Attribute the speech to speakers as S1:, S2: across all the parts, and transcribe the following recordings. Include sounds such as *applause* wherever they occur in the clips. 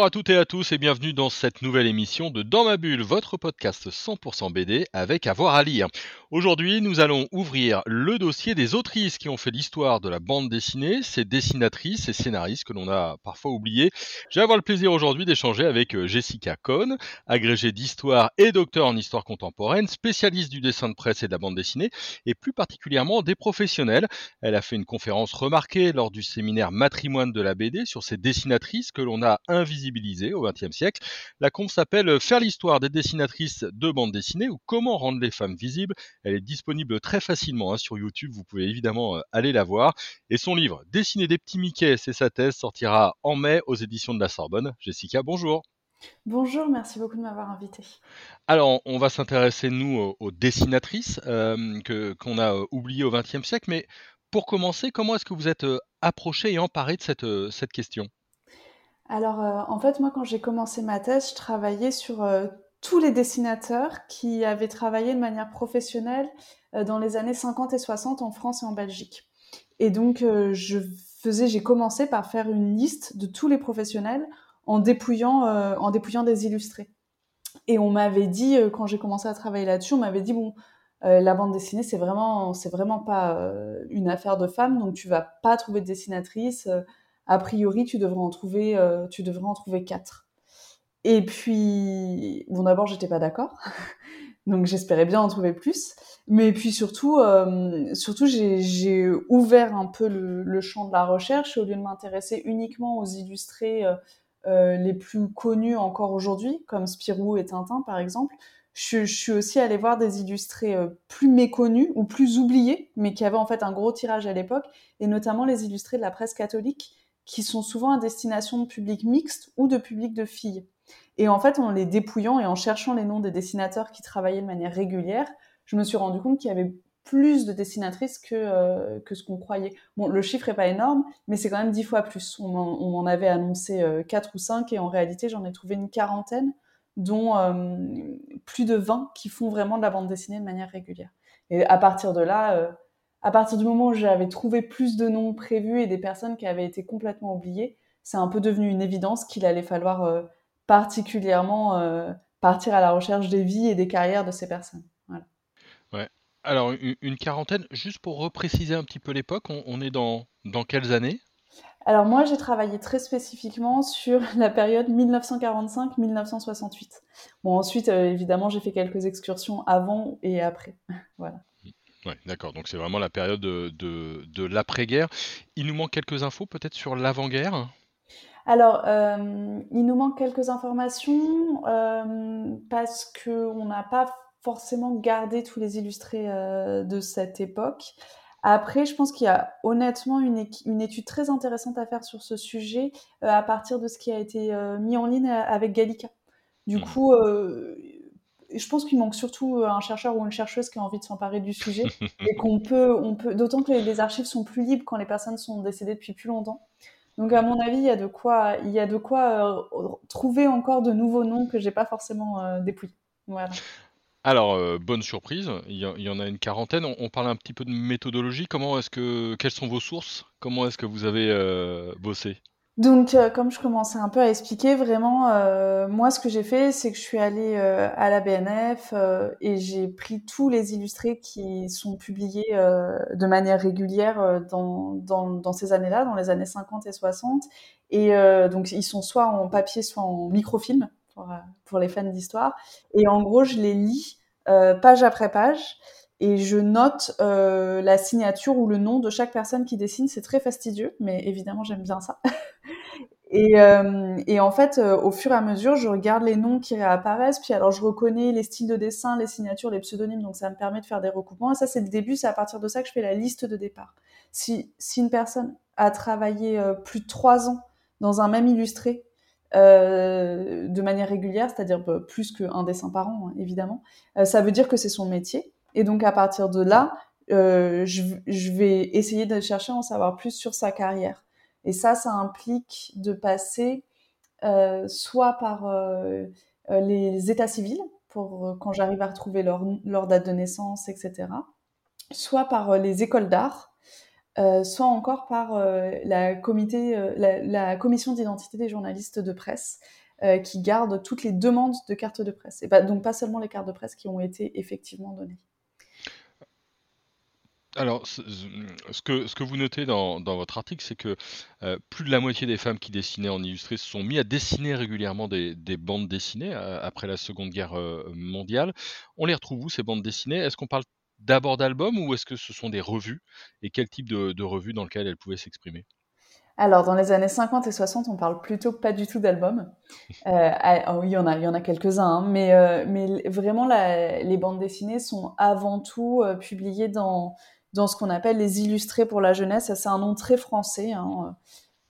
S1: Bonjour à toutes et à tous et bienvenue dans cette nouvelle émission de Dans ma bulle, votre podcast 100% BD avec avoir à lire. Aujourd'hui, nous allons ouvrir le dossier des autrices qui ont fait l'histoire de la bande dessinée, ces dessinatrices et scénaristes que l'on a parfois oubliés. J'ai avoir le plaisir aujourd'hui d'échanger avec euh, Jessica Cohn, agrégée d'histoire et docteur en histoire contemporaine, spécialiste du dessin de presse et de la bande dessinée et plus particulièrement des professionnels. Elle a fait une conférence remarquée lors du séminaire Matrimoine de la BD sur ces dessinatrices que l'on a au XXe siècle. La conf s'appelle Faire l'histoire des dessinatrices de bande dessinée ou comment rendre les femmes visibles elle est disponible très facilement hein, sur YouTube, vous pouvez évidemment euh, aller la voir. Et son livre Dessiner des petits Mickey, c'est sa thèse, sortira en mai aux éditions de la Sorbonne. Jessica, bonjour.
S2: Bonjour, merci beaucoup de m'avoir invité.
S1: Alors, on va s'intéresser, nous, aux, dessinatrices euh, que, qu'on a euh, oubliées au XXe siècle, mais pour commencer, comment est-ce que vous êtes approché et emparé de cette, cette question?
S2: Alors, en fait, moi, quand j'ai commencé ma thèse, je travaillais sur tous les dessinateurs qui avaient travaillé de manière professionnelle euh, dans les années 50 et 60 en France et en Belgique. Et donc, euh, j'ai commencé par faire une liste de tous les professionnels en dépouillant, euh, en dépouillant des illustrés. Et on m'avait dit, quand j'ai commencé à travailler là-dessus, on m'avait dit, bon, la bande dessinée, c'est vraiment, vraiment pas une affaire de femmes, donc tu vas pas trouver de dessinatrice. A priori, tu devrais en trouver, tu devrais en trouver quatre. Et puis, bon, d'abord, j'étais pas d'accord. *laughs* Donc, j'espérais bien en trouver plus. Mais puis surtout, euh, surtout j'ai ouvert un peu le, champ de la recherche au lieu de m'intéresser uniquement aux illustrés euh, euh, les plus connus encore aujourd'hui, comme Spirou et Tintin par exemple. Je, je suis aussi allée voir des illustrés plus méconnus ou plus oubliés, mais qui avaient en fait un gros tirage à l'époque, et notamment les illustrés de la presse catholique, qui sont souvent à destination de public mixte ou de public de filles. Et en fait, en les dépouillant et en cherchant les noms des dessinateurs qui travaillaient de manière régulière, je me suis rendu compte qu'il y avait plus de dessinatrices que, euh, que ce qu'on croyait. Bon, le chiffre est pas énorme, mais c'est quand même dix fois plus. On en, avait annoncé euh, quatre ou cinq, et en réalité, j'en ai trouvé une quarantaine, dont euh, plus de 20 qui font vraiment de la bande dessinée de manière régulière. Et à partir de là, à partir du moment où j'avais trouvé plus de noms prévus et des personnes qui avaient été complètement oubliées, c'est un peu devenu une évidence qu'il allait falloir particulièrement euh, partir à la recherche des vies et des carrières de ces personnes. Voilà.
S1: Ouais. Alors, une, quarantaine, juste pour repréciser un petit peu l'époque, on, est dans, dans quelles années?
S2: Alors moi, j'ai travaillé très spécifiquement sur *laughs* la période 1945-1968. Bon, ensuite, euh, évidemment, j'ai fait quelques excursions avant et après. *laughs* voilà.
S1: Ouais, d'accord. Donc c'est vraiment la période de, de, de l'après-guerre. Il nous manque quelques infos peut-être sur l'avant-guerre?
S2: Alors, euh, il nous manque quelques informations euh, parce qu'on n'a pas forcément gardé tous les illustrés euh, de cette époque. Après, je pense qu'il y a honnêtement une, étude très intéressante à faire sur ce sujet à partir de ce qui a été mis en ligne avec Gallica. Du mmh. coup, je pense qu'il manque surtout un chercheur ou une chercheuse qui a envie de s'emparer du sujet *laughs* et qu'on peut, on peut, d'autant que les, archives sont plus libres quand les personnes sont décédées depuis plus longtemps. Donc à mon avis, il y a de quoi, il y a de quoi euh, trouver encore de nouveaux noms que j'ai pas forcément euh, dépouillés. Voilà.
S1: Alors, euh, bonne surprise, il y, en a une quarantaine. On, parle un petit peu de méthodologie. Comment est-ce que, quelles sont vos sources? Comment est-ce que vous avez bossé?
S2: Donc, euh, comme je commençais un peu à expliquer, vraiment, euh, moi, ce que j'ai fait, c'est que je suis allée euh, à la BNF et j'ai pris tous les illustrés qui sont publiés de manière régulière dans, ces années-là, dans les années 50 et 60. Et donc, ils sont soit en papier, soit en microfilm pour les fans d'histoire. Et en gros, je les lis page après page et je note euh, la signature ou le nom de chaque personne qui dessine. C'est très fastidieux, mais évidemment j'aime bien ça. *laughs* et, euh, et, en fait, euh, au fur et à mesure, je regarde les noms qui réapparaissent, puis alors je reconnais les styles de dessin, les signatures, les pseudonymes, donc ça me permet de faire des recoupements. Et ça, c'est le début, c'est à partir de ça que je fais la liste de départ. Si, une personne a travaillé plus de trois ans dans un même illustré, de manière régulière, c'est-à-dire bah, plus qu'un dessin par an, hein, évidemment, ça veut dire que c'est son métier. Et donc à partir de là, euh, je, vais essayer de chercher à en savoir plus sur sa carrière. Et ça, ça implique de passer euh, soit par euh, les états civils, pour quand j'arrive à retrouver leur, date de naissance, etc., soit par les écoles d'art, soit encore par la, commission d'identité des journalistes de presse, qui garde toutes les demandes de cartes de presse. Et donc pas seulement les cartes de presse qui ont été effectivement données.
S1: Alors, ce, que, ce que vous notez dans, dans votre article, c'est que euh, plus de la moitié des femmes qui dessinaient en illustré se sont mis à dessiner régulièrement des, des bandes dessinées euh, après la Seconde Guerre euh, mondiale. On les retrouve où, ces bandes dessinées? Est-ce qu'on parle d'abord d'albums ou est-ce que ce sont des revues? Et quel type de, de revues dans lesquelles elles pouvaient s'exprimer?
S2: Alors, dans les années 50 et 60, on parle plutôt pas du tout d'albums. *laughs* Euh, oui, il y en a, il y en a quelques-uns, hein, mais, euh, mais vraiment, la, les bandes dessinées sont avant tout euh, publiées dans, dans ce qu'on appelle les illustrés pour la jeunesse. C'est un nom très français. Hein.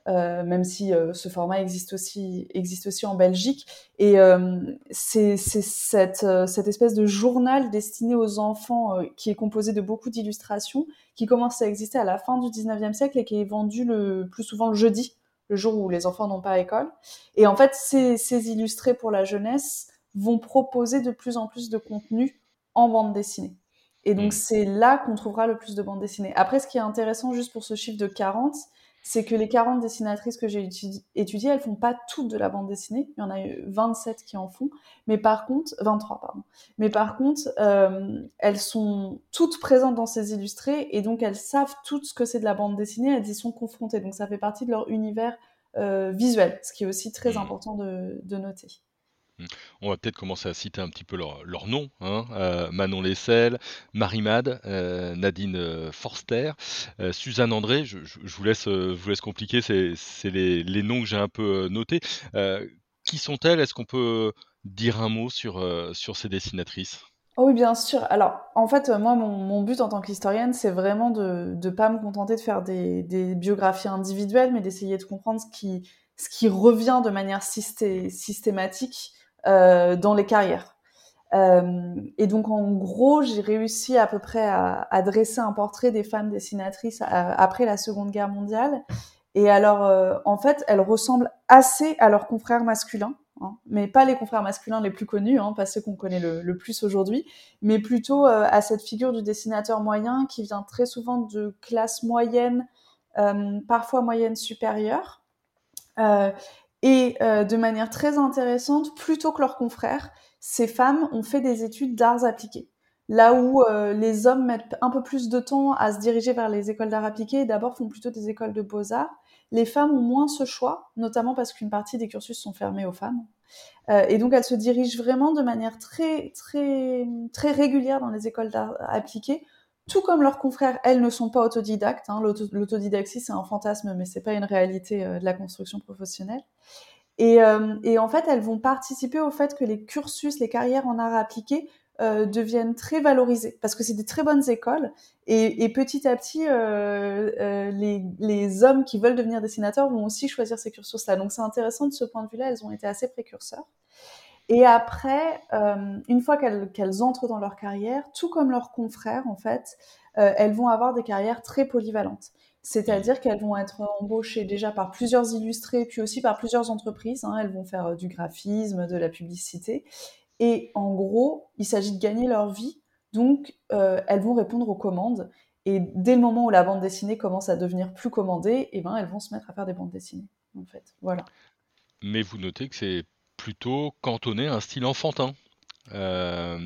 S2: Euh, même si euh, ce format existe aussi, existe aussi en Belgique. Et euh, c'est cette, cette espèce de journal destiné aux enfants qui est composé de beaucoup d'illustrations, qui commence à exister à la fin du 19e siècle et qui est vendu le plus souvent le jeudi, le jour où les enfants n'ont pas école. Et en fait, ces, ces illustrés pour la jeunesse vont proposer de plus en plus de contenu en bande dessinée. Et donc, mmh. c'est là qu'on trouvera le plus de bandes dessinées. Après, ce qui est intéressant, juste pour ce chiffre de 40, c'est que les 40 dessinatrices que j'ai étudiées, elles font pas toutes de la bande dessinée. Il y en a 27 qui en font. Mais par contre, 23, pardon. Mais par contre, euh, elles sont toutes présentes dans ces illustrés et donc elles savent toutes ce que c'est de la bande dessinée. Elles y sont confrontées. Donc ça fait partie de leur univers euh, visuel, ce qui est aussi très mmh. important de, de noter.
S1: On va peut-être commencer à citer un petit peu leurs leur noms. Hein. Euh, Manon Lessel, Marie Mad, euh, Nadine euh, Forster, Suzanne André. Je, vous laisse, compliquer, c'est les, noms que j'ai un peu notés. qui sont-elles? Est-ce qu'on peut dire un mot sur, ces dessinatrices?
S2: Oh oui, bien sûr. Alors, en fait, moi, mon, but en tant qu'historienne, c'est vraiment de ne pas me contenter de faire des, biographies individuelles, mais d'essayer de comprendre ce qui, revient de manière systématique dans les carrières. Euh, et donc en gros, j'ai réussi à peu près à, dresser un portrait des femmes dessinatrices euh, après la Seconde Guerre mondiale. Et alors, euh, en fait, elles ressemblent assez à leurs confrères masculins, hein, mais pas les confrères masculins les plus connus, hein, pas ceux qu'on connaît le, plus aujourd'hui, mais plutôt euh, à cette figure du dessinateur moyen qui vient très souvent de classe moyenne, parfois moyenne supérieure, et euh, de manière très intéressante, plutôt que leurs confrères, ces femmes ont fait des études d'arts appliqués. Là où euh, les hommes mettent un peu plus de temps à se diriger vers les écoles d'arts appliqués et d'abord font plutôt des écoles de beaux-arts, les femmes ont moins ce choix, notamment parce qu'une partie des cursus sont fermés aux femmes. Euh, et donc elles se dirigent vraiment de manière très très très régulière dans les écoles d'art appliqués tout comme leurs confrères, elles ne sont pas autodidactes. Hein. C'est un fantasme, mais c'est pas une réalité euh, de la construction professionnelle. Et, euh, et, en fait, elles vont participer au fait que les cursus, les carrières en art appliqué euh, deviennent très valorisées, parce que c'est des très bonnes écoles. Et, et petit à petit, les, les, hommes qui veulent devenir dessinateurs vont aussi choisir ces cursus-là. Donc c'est intéressant de ce point de vue-là, elles ont été assez précurseurs. Et après, euh, une fois qu'elles entrent dans leur carrière, tout comme leurs confrères, en fait, euh, elles vont avoir des carrières très polyvalentes. C'est-à-dire qu'elles vont être embauchées déjà par plusieurs illustrés, puis aussi par plusieurs entreprises. Hein. Elles vont faire euh, du graphisme, de la publicité. Et en gros, il s'agit de gagner leur vie. Donc, euh, elles vont répondre aux commandes. Et dès le moment où la bande dessinée commence à devenir plus commandée, eh ben, elles vont se mettre à faire des bandes dessinées. En fait, voilà.
S1: Mais vous notez que c'est plutôt cantonné à un style enfantin. Euh,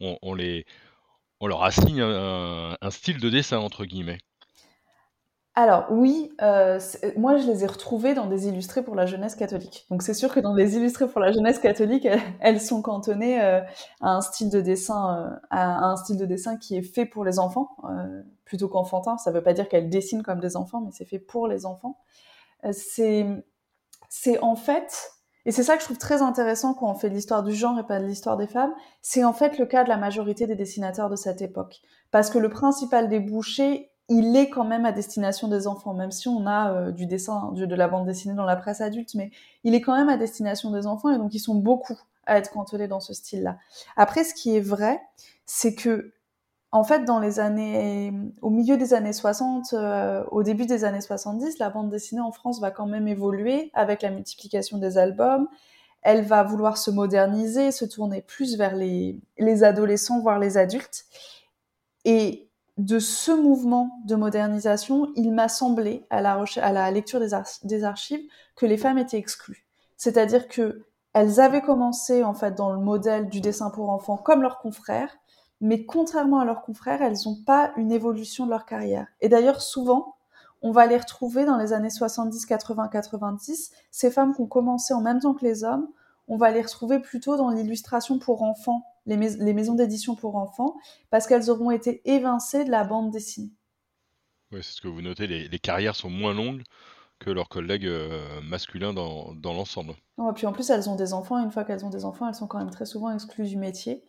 S1: on, les, on leur assigne un, style de dessin, entre guillemets.
S2: Alors oui, euh, moi je les ai retrouvés dans des illustrés pour la jeunesse catholique. Donc c'est sûr que dans des illustrés pour la jeunesse catholique, elles, sont cantonnées euh, à un style de dessin, à un style de dessin qui est fait pour les enfants plutôt qu'enfantin. Ça ne veut pas dire qu'elles dessinent comme des enfants, mais c'est fait pour les enfants. c'est c'est en fait et c'est ça que je trouve très intéressant quand on fait de l'histoire du genre et pas de l'histoire des femmes. C'est en fait le cas de la majorité des dessinateurs de cette époque. Parce que le principal débouché, il est quand même à destination des enfants, même si on a euh, du dessin, de la bande dessinée dans la presse adulte, mais il est quand même à destination des enfants et donc ils sont beaucoup à être cantonnés dans ce style-là. Après, ce qui est vrai, c'est que en fait, dans les années, au milieu des années 60, euh, au début des années 70, la bande dessinée en France va quand même évoluer avec la multiplication des albums. Elle va vouloir se moderniser, se tourner plus vers les, les adolescents, voire les adultes. Et de ce mouvement de modernisation, il m'a semblé, à la, à la lecture des, des, archives, que les femmes étaient exclues. C'est-à-dire que elles avaient commencé en fait dans le modèle du dessin pour enfants comme leurs confrères, mais contrairement à leurs confrères, elles n'ont pas une évolution de leur carrière. Et d'ailleurs, souvent, on va les retrouver dans les années 70, 80, 90. Ces femmes qui ont commencé en même temps que les hommes, on va les retrouver plutôt dans l'illustration pour enfants, les, maisons d'édition pour enfants, parce qu'elles auront été évincées de la bande dessinée.
S1: Oui, c'est ce que vous notez, les carrières sont moins longues que leurs collègues euh, masculins dans, dans l'ensemble.
S2: et puis en plus, elles ont des enfants. Une fois qu'elles ont des enfants, elles sont quand même très souvent exclues du métier.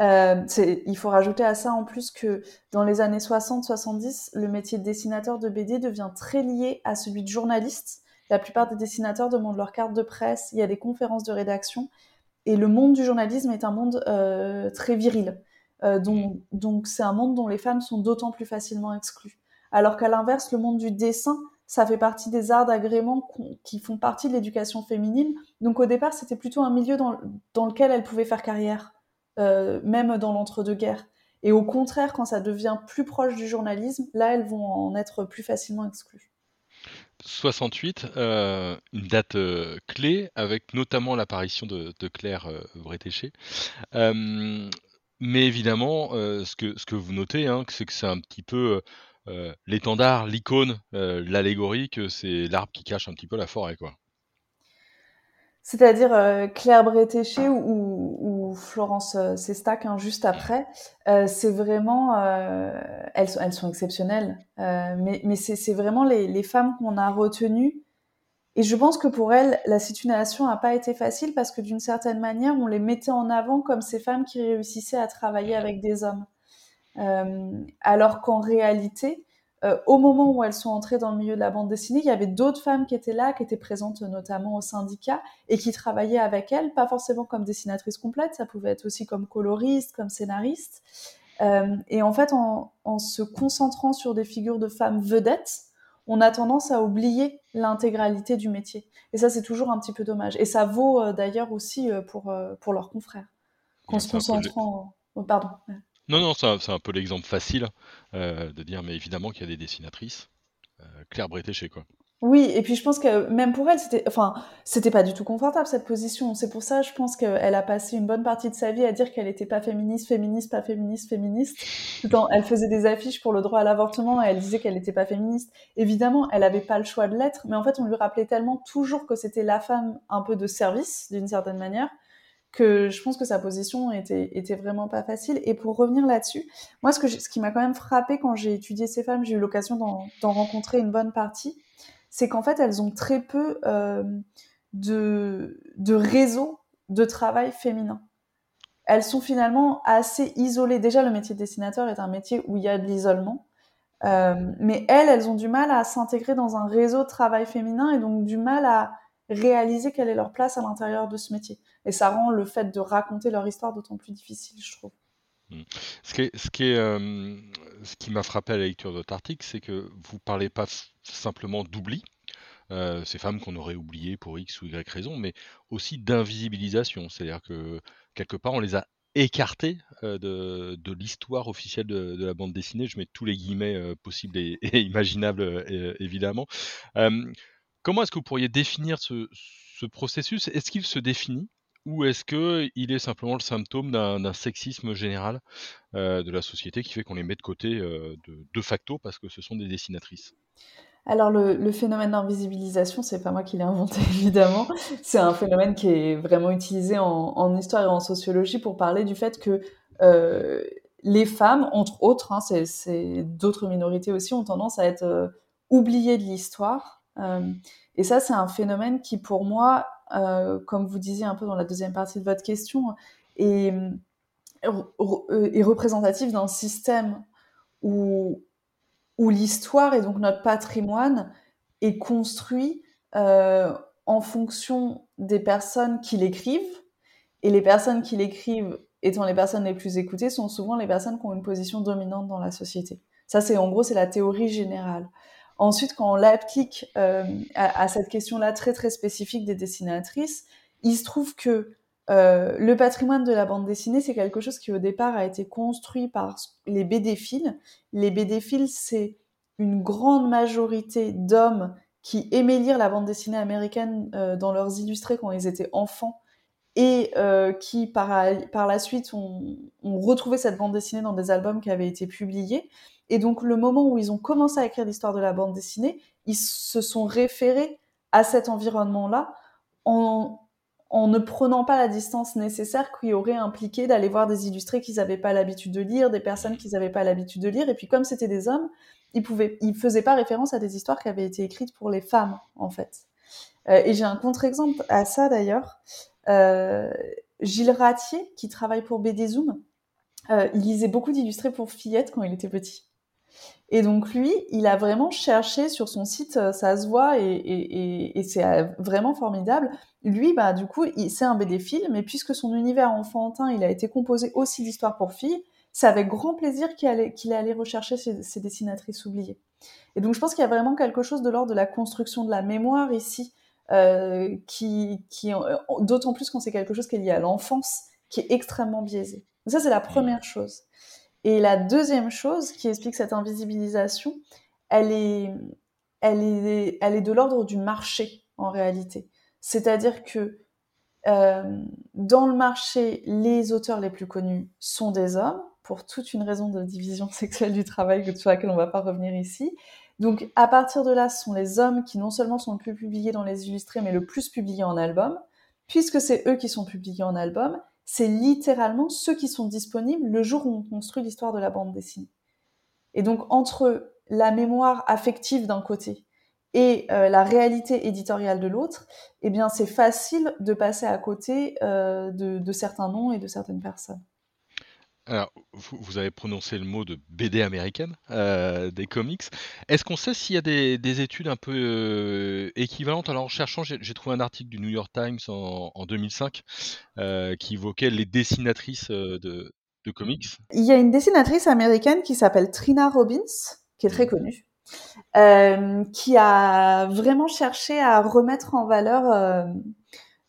S2: Euh, il faut rajouter à ça en plus que dans les années 60-70, le métier de dessinateur de BD devient très lié à celui de journaliste. La plupart des dessinateurs demandent leur carte de presse. Il y a des conférences de rédaction. Et le monde du journalisme est un monde euh, très viril. Euh, donc, donc c'est un monde dont les femmes sont d'autant plus facilement exclues. Alors qu'à l'inverse, le monde du dessin ça fait partie des arts d'agrément qui font partie de l'éducation féminine. Donc au départ, c'était plutôt un milieu dans, lequel elles pouvaient faire carrière, euh, même dans l'entre-deux-guerres. Et au contraire, quand ça devient plus proche du journalisme, là, elles vont en être plus facilement exclues.
S1: 68, euh, une date euh, clé, avec notamment l'apparition de, Claire Bretéché. mais évidemment, ce, que, ce que vous notez, hein, c'est que c'est un petit peu l'étendard, l'icône, euh, l'allégorie que c'est l'arbre qui cache un petit peu la forêt, quoi.
S2: C'est-à-dire euh, Claire Bretéché ou, Florence Sestac hein, juste après, c'est vraiment, elles, sont exceptionnelles, mais, mais c'est vraiment les, les femmes qu'on a retenues. Et je pense que pour elles, la situation n'a pas été facile parce que d'une certaine manière, on les mettait en avant comme ces femmes qui réussissaient à travailler avec des hommes. Euh, alors qu'en réalité, euh, au moment où elles sont entrées dans le milieu de la bande dessinée, il y avait d'autres femmes qui étaient là, qui étaient présentes notamment au syndicat et qui travaillaient avec elles, pas forcément comme dessinatrices complètes, ça pouvait être aussi comme coloriste, comme scénariste. Euh, et en fait, en, se concentrant sur des figures de femmes vedettes, on a tendance à oublier l'intégralité du métier. Et ça, c'est toujours un petit peu dommage. Et ça vaut d'ailleurs aussi pour, pour leurs confrères. Qu'en se concentrant. Oh, pardon.
S1: Non, non, c'est un, peu l'exemple facile euh, de dire, mais évidemment qu'il y a des dessinatrices. Euh, Claire Bretéché, quoi.
S2: Oui, et puis je pense que même pour elle, c'était, enfin, c'était pas du tout confortable cette position. C'est pour ça, je pense qu'elle a passé une bonne partie de sa vie à dire qu'elle n'était pas féministe, féministe, pas féministe, féministe. elle faisait des affiches pour le droit à l'avortement et elle disait qu'elle n'était pas féministe. Évidemment, elle n'avait pas le choix de l'être, mais en fait, on lui rappelait tellement toujours que c'était la femme un peu de service, d'une certaine manière, que je pense que sa position était, était vraiment pas facile. Et pour revenir là-dessus, moi, ce, que ce qui m'a quand même frappé quand j'ai étudié ces femmes, j'ai eu l'occasion d'en rencontrer une bonne partie, c'est qu'en fait, elles ont très peu euh, de, de réseaux de travail féminin. Elles sont finalement assez isolées. Déjà, le métier de dessinateur est un métier où il y a de l'isolement. Euh, mais elles, elles ont du mal à s'intégrer dans un réseau de travail féminin et donc du mal à réaliser quelle est leur place à l'intérieur de ce métier. Et ça rend le fait de raconter leur histoire d'autant plus difficile, je trouve.
S1: Mmh. Ce qui, ce qui, euh, qui m'a frappé à la lecture de votre article, c'est que vous parlez pas simplement d'oubli, euh, ces femmes qu'on aurait oubliées pour X ou Y raison, mais aussi d'invisibilisation. C'est-à-dire que quelque part, on les a écartées euh, de, de l'histoire officielle de, de, la bande dessinée. Je mets tous les guillemets possibles et imaginables, évidemment. Comment est-ce que vous pourriez définir ce, processus? Est-ce qu'il se définit ou est-ce qu'il est simplement le symptôme d'un sexisme général euh, de la société qui fait qu'on les met de côté euh, de, facto parce que ce sont des dessinatrices?
S2: Alors le, phénomène d'invisibilisation, c'est pas moi qui l'ai inventé *laughs* évidemment. C'est un phénomène qui est vraiment utilisé en, histoire et en sociologie pour parler du fait que euh, les femmes, entre autres, hein, c'est d'autres minorités aussi, ont tendance à être oubliées de l'histoire et ça, c'est un phénomène qui, pour moi, euh, comme vous disiez un peu dans la deuxième partie de votre question, est, euh, représentatif d'un système où, où l'histoire et donc notre patrimoine est construit en fonction des personnes qui l'écrivent. Et les personnes qui l'écrivent étant les personnes les plus écoutées, sont souvent les personnes qui ont une position dominante dans la société. Ça, c'est en gros, c'est la théorie générale. Ensuite, quand on l'applique euh, à, cette question-là très très spécifique des dessinatrices, il se trouve que euh, le patrimoine de la bande dessinée, c'est quelque chose qui au départ a été construit par les BD-philes. Les BD-philes, c'est une grande majorité d'hommes qui aimaient lire la bande dessinée américaine euh, dans leurs illustrés quand ils étaient enfants et euh, qui par, par la suite ont, ont, retrouvé cette bande dessinée dans des albums qui avaient été publiés. Et donc le moment où ils ont commencé à écrire l'histoire de la bande dessinée, ils se sont référés à cet environnement-là en, en ne prenant pas la distance nécessaire qui aurait impliqué d'aller voir des illustrés qu'ils n'avaient pas l'habitude de lire, des personnes qu'ils n'avaient pas l'habitude de lire. Et puis comme c'était des hommes, ils pouvaient, ils faisaient pas référence à des histoires qui avaient été écrites pour les femmes, en fait. Euh, et j'ai un contre-exemple à ça d'ailleurs. Euh, Gilles Ratier, qui travaille pour BD Zoom, euh, il lisait beaucoup d'illustrés pour fillettes quand il était petit. Et donc lui, il a vraiment cherché sur son site, euh, ça se voit et, c'est vraiment formidable. Lui, bah du coup, c'est un BD film, mais puisque son univers enfantin, il a été composé aussi d'histoires pour filles, c'est avec grand plaisir qu'il allait, qu'il allait rechercher ces, dessinatrices oubliées. Et donc je pense qu'il y a vraiment quelque chose de l'ordre de la construction de la mémoire ici, euh, qui, qui d'autant plus quand c'est quelque chose qui est lié à l'enfance, qui est extrêmement biaisé. Donc ça, c'est la première chose. Et la deuxième chose qui explique cette invisibilisation, elle est, elle est, elle est de l'ordre du marché en réalité. C'est-à-dire que euh, dans le marché, les auteurs les plus connus sont des hommes, pour toute une raison de division *laughs* sexuelle du travail sur laquelle on ne va pas revenir ici. Donc à partir de là, ce sont les hommes qui non seulement sont le plus publiés dans les illustrés, mais le plus publiés en album. Puisque c'est eux qui sont publiés en album, c'est littéralement ceux qui sont disponibles le jour où on construit l'histoire de la bande dessinée. Et donc entre la mémoire affective d'un côté et euh, la réalité éditoriale de l'autre, eh bien c'est facile de passer à côté euh, de certains noms et de certaines personnes.
S1: Alors, vous, avez prononcé le mot de BD américaine, euh, des comics. Est-ce qu'on sait s'il y a des, études un peu euh, équivalentes? Alors, en cherchant, j'ai trouvé un article du New York Times en, 2005 euh, qui évoquait les dessinatrices de, comics.
S2: Il y a une dessinatrice américaine qui s'appelle Trina Robbins, qui est très mmh. connue, qui a vraiment cherché à remettre en valeur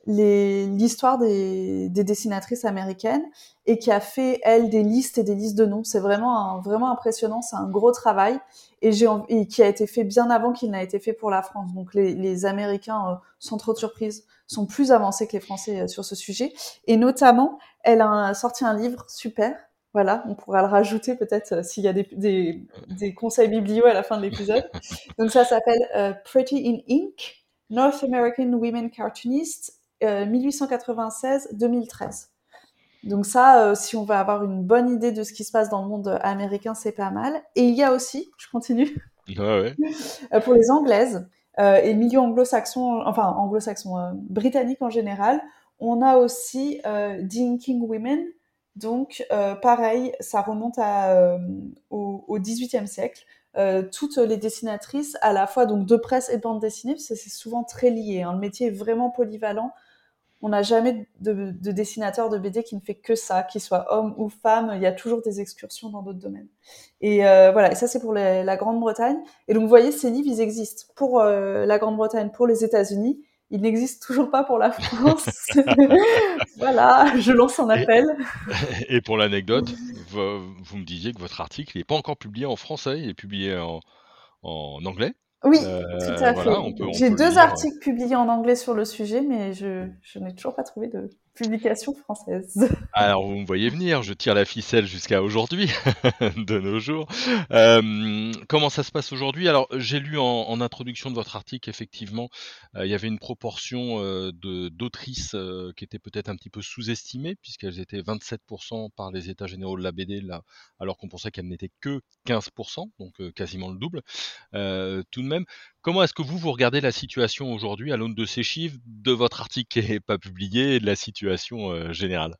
S2: l'histoire des, des, dessinatrices américaines et qui a fait elle des listes et des listes de noms. C'est vraiment vraiment impressionnant. C'est un gros travail et, j'ai, et qui a été fait bien avant qu'il n'a été fait pour la France. Donc les, les Américains, euh, sans trop de surprise, sont plus avancés que les Français euh, sur ce sujet. Et notamment, elle a sorti un livre super. Voilà, on pourra le rajouter peut-être euh, s'il y a des, des, des, conseils biblio à la fin de l'épisode. *laughs* Donc ça s'appelle Pretty in Ink, North American Women Cartoonists 1896-2013. Donc ça, euh, si on veut avoir une bonne idée de ce qui se passe dans le monde américain, c'est pas mal. Et il y a aussi, *laughs* je continue, euh, pour les anglaises euh, et milieu anglo-saxon, enfin anglo-saxon, britannique en général, on a aussi Dinking Women. Donc pareil, ça remonte à, au, au 18e siècle. toutes les dessinatrices, à la fois donc de presse et de bande dessinée, parce que c'est souvent très lié. Hein. Le métier est vraiment polyvalent on n'a jamais de, dessinateur de BD qui ne fait que ça, qu'il soit homme ou femme. Il y a toujours des excursions dans d'autres domaines. Et euh, voilà, et ça c'est pour la Grande-Bretagne. Et donc vous voyez, ces livres, ils existent pour euh, la Grande-Bretagne, pour les États-Unis. Ils n'existent toujours pas pour la France. *laughs* voilà, je lance un appel. *laughs*
S1: Et, pour l'anecdote, vous, me disiez que votre article n'est pas encore publié en français, il est publié en anglais.
S2: Oui, euh, tout à fait. J'ai deux articles publiés en anglais sur le sujet, mais je, je n'ai toujours pas trouvé de publication française. *laughs*
S1: Alors, vous me voyez venir, je tire la ficelle jusqu'à aujourd'hui, *laughs* de nos jours. Euh, comment ça se passe aujourd'hui? Alors, j'ai lu en, introduction de votre article, effectivement, euh, il y avait une proportion euh, d'autrices qui était peut-être un petit peu sous-estimée, puisqu'elles étaient 27% par les états généraux de la BD, là, alors qu'on pensait qu'elles n'étaient que 15%, donc quasiment le double. tout de même, Comment est-ce que vous, vous regardez la situation aujourd'hui à l'aune de ces chiffres, de votre article qui n'est pas publié de la situation euh, générale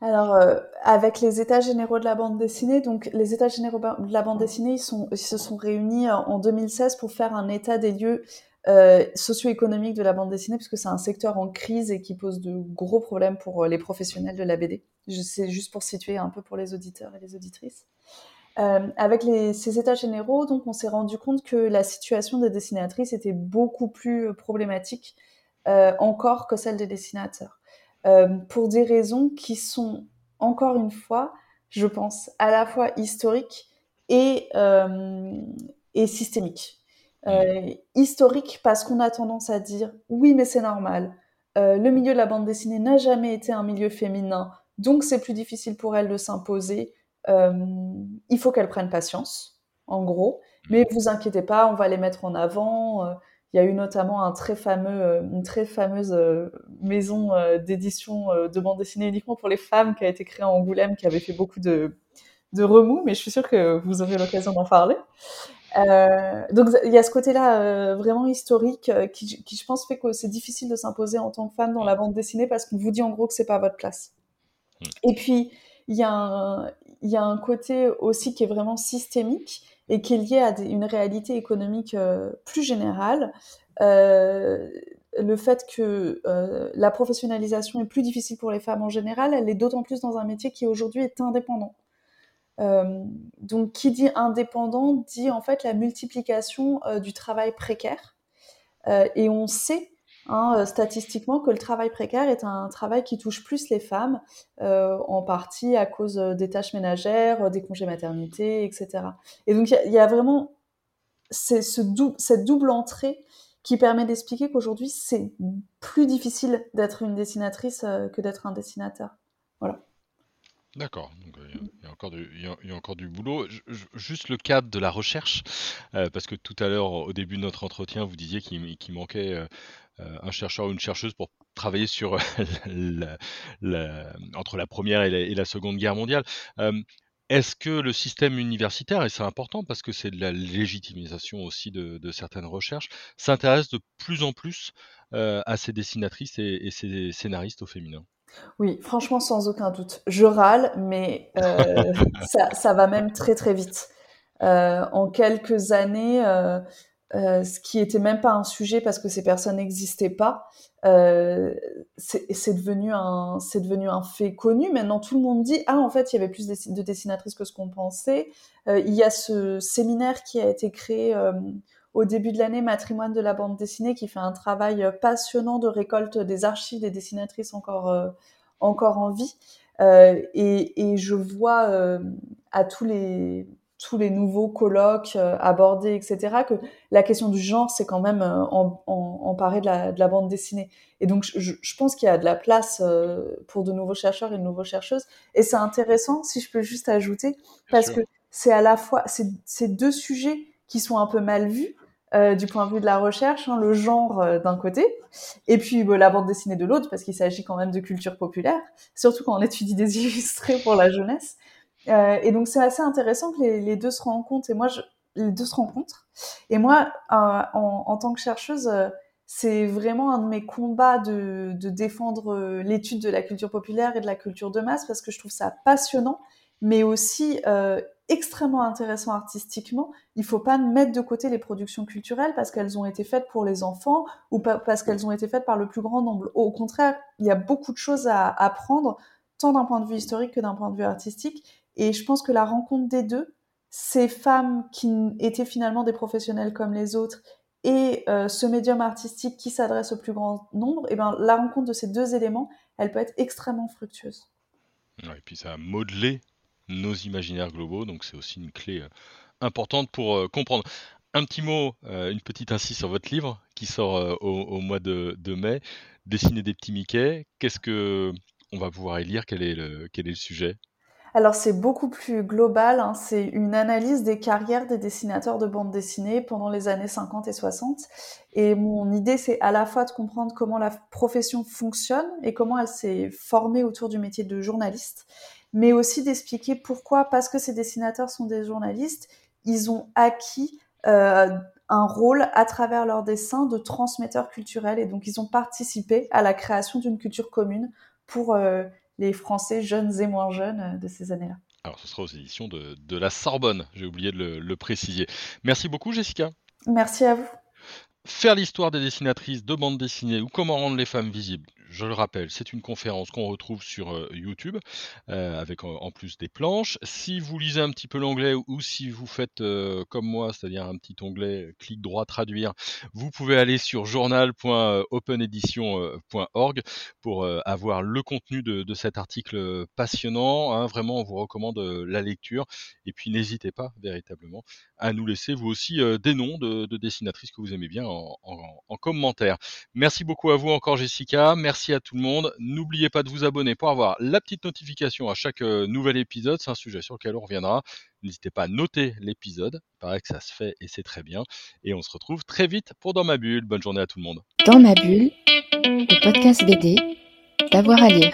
S2: alors, euh, avec les états généraux de la bande dessinée, donc les états généraux de la bande dessinée, ils, se sont réunis en 2016 pour faire un état des lieux euh, socio-économique de la bande dessinée, puisque c'est un secteur en crise et qui pose de gros problèmes pour les professionnels de la BD. C'est juste pour situer un peu pour les auditeurs et les auditrices. Avec ces états généraux, donc, on s'est rendu compte que la situation des dessinatrices était beaucoup plus problématique encore que celle des dessinateurs, euh, pour des raisons qui sont encore une fois, je pense, à la fois historiques et, euh, et systémiques. Euh, historique parce qu'on a tendance à dire oui mais c'est normal. Euh, le milieu de la bande dessinée n'a jamais été un milieu féminin, donc c'est plus difficile pour elle de s'imposer. Il faut qu'elle prenne patience, en gros. Mais vous inquiétez pas, on va les mettre en avant. Euh, il y a eu notamment un très fameux, euh, une très fameuse euh, maison d'édition de bande dessinée uniquement pour les femmes qui a été créée en Angoulême, qui avait fait beaucoup de, de remous, mais je suis sûre que vous aurez l'occasion d'en parler. Euh, donc il y a ce côté-là euh, vraiment historique euh, qui, qui, je pense, fait que c'est difficile de s'imposer en tant que femme dans la bande dessinée parce qu'on vous dit en gros que c'est pas votre place.
S1: Mm.
S2: Et puis il y, y a un côté aussi qui est vraiment systémique et qui est lié à une réalité économique euh, plus générale. Euh, le fait que euh, la professionnalisation est plus difficile pour les femmes en général, elle est d'autant plus dans un métier qui aujourd'hui est indépendant. Donc, qui dit indépendant dit en fait la multiplication du travail précaire. Et on sait hein, statistiquement que le travail précaire est un travail qui touche plus les femmes, euh, en partie à cause des tâches ménagères, des congés maternité, etc. Et donc, il y, a vraiment ce cette double entrée qui permet d'expliquer qu'aujourd'hui, c'est plus difficile d'être une dessinatrice que d'être un dessinateur. Voilà.
S1: D'accord, il y, a encore du, boulot. Juste le cadre de la recherche, euh, parce que tout à l'heure, au début de notre entretien, vous disiez qu'il qu manquait euh, un chercheur ou une chercheuse pour travailler sur *laughs* entre la première et la, seconde guerre mondiale. Euh, est-ce que le système universitaire, et c'est important parce que c'est de la légitimisation aussi de, de certaines recherches, s'intéresse de plus en plus à ces dessinatrices et, et ces scénaristes au féminin?
S2: Oui, franchement, sans aucun doute. Je râle, mais euh, *laughs* ça, ça, va même très très vite. Euh, en quelques années, euh, ce qui était même pas un sujet parce que ces personnes n'existaient pas, c'est devenu un c'est devenu un fait connu. Maintenant, tout le monde dit ah en fait il y avait plus de dessinatrices que ce qu'on pensait. Il y a ce séminaire qui a été créé au début de l'année Matrimoine de la bande dessinée qui fait un travail euh, passionnant de récolte des archives des dessinatrices encore, euh, encore en vie. Euh, et, et, je vois euh, à tous les, tous les nouveaux colloques abordés, etc., que la question du genre, c'est quand même en, en, emparé de la, de la bande dessinée. Et donc, je, je pense qu'il y a de la place pour de nouveaux chercheurs et de nouveaux chercheuses. Et c'est intéressant, si je peux juste ajouter, parce que c'est à la fois, c'est deux sujets qui sont un peu mal vus, euh, du point de vue de la recherche, hein, le genre euh, d'un côté, et puis bah, la bande dessinée de l'autre, parce qu'il s'agit quand même de culture populaire, surtout quand on étudie des *laughs* illustrés pour la jeunesse. Euh, et donc c'est assez intéressant que les, deux se rencontrent, et moi, les deux se rencontrent. Et moi, en, tant que chercheuse, c'est vraiment un de mes combats de défendre l'étude de la culture populaire et de la culture de masse, parce que je trouve ça passionnant, mais aussi extrêmement intéressant artistiquement. Il faut pas mettre de côté les productions culturelles parce qu'elles ont été faites pour les enfants ou parce qu'elles ont été faites par le plus grand nombre. Au contraire, il y a beaucoup de choses à apprendre, tant d'un point de vue historique que d'un point de vue artistique. Et je pense que la rencontre des deux, ces femmes qui étaient finalement des professionnels comme les autres et euh, ce médium artistique qui s'adresse au plus grand nombre, et ben la rencontre de ces deux éléments, elle peut être extrêmement fructueuse.
S1: Et puis ça a modelé nos imaginaires globaux, donc c'est aussi une clé euh, importante pour euh, comprendre. Un petit mot, euh, une petite insiste sur votre livre qui sort au, mois de, mai, Dessiner des petits Mickey. Qu'est-ce que on va pouvoir y lire? Quel est le, quel est le sujet?
S2: Alors c'est beaucoup plus global, hein. c'est une analyse des carrières des dessinateurs de bande dessinée pendant les années 50 et 60. Et mon idée c'est à la fois de comprendre comment la profession fonctionne et comment elle s'est formée autour du métier de journaliste mais aussi d'expliquer pourquoi, parce que ces dessinateurs sont des journalistes, ils ont acquis euh, un rôle à travers leurs dessins de transmetteurs culturels et donc ils ont participé à la création d'une culture commune pour euh, les Français jeunes et moins jeunes euh, de ces années-là.
S1: Alors ce sera aux éditions de, de la Sorbonne, j'ai oublié de le, le préciser. Merci beaucoup Jessica.
S2: Merci à vous.
S1: Faire l'histoire des dessinatrices de bande dessinée ou comment rendre les femmes visibles, je le rappelle, c'est une conférence qu'on retrouve sur euh, YouTube, euh, avec en, plus des planches. Si vous lisez un petit peu l'anglais ou si vous faites euh, comme moi, c'est-à-dire un petit onglet clic droit traduire, vous pouvez aller sur journal.openedition.org pour avoir le contenu de, cet article passionnant. Hein. vraiment, on vous recommande la lecture. Et puis n'hésitez pas véritablement à nous laisser vous aussi des noms de, dessinatrices que vous aimez bien en, en commentaire. Merci beaucoup à vous encore Jessica. Merci Merci à tout le monde. N'oubliez pas de vous abonner pour avoir la petite notification à chaque euh, nouvel épisode. C'est un sujet sur lequel on reviendra. N'hésitez pas à noter l'épisode. Il paraît que ça se fait et c'est très bien. Et on se retrouve très vite pour Dans ma bulle. Bonne journée à tout le monde.
S3: Dans ma bulle, le podcast BD, d'avoir à lire.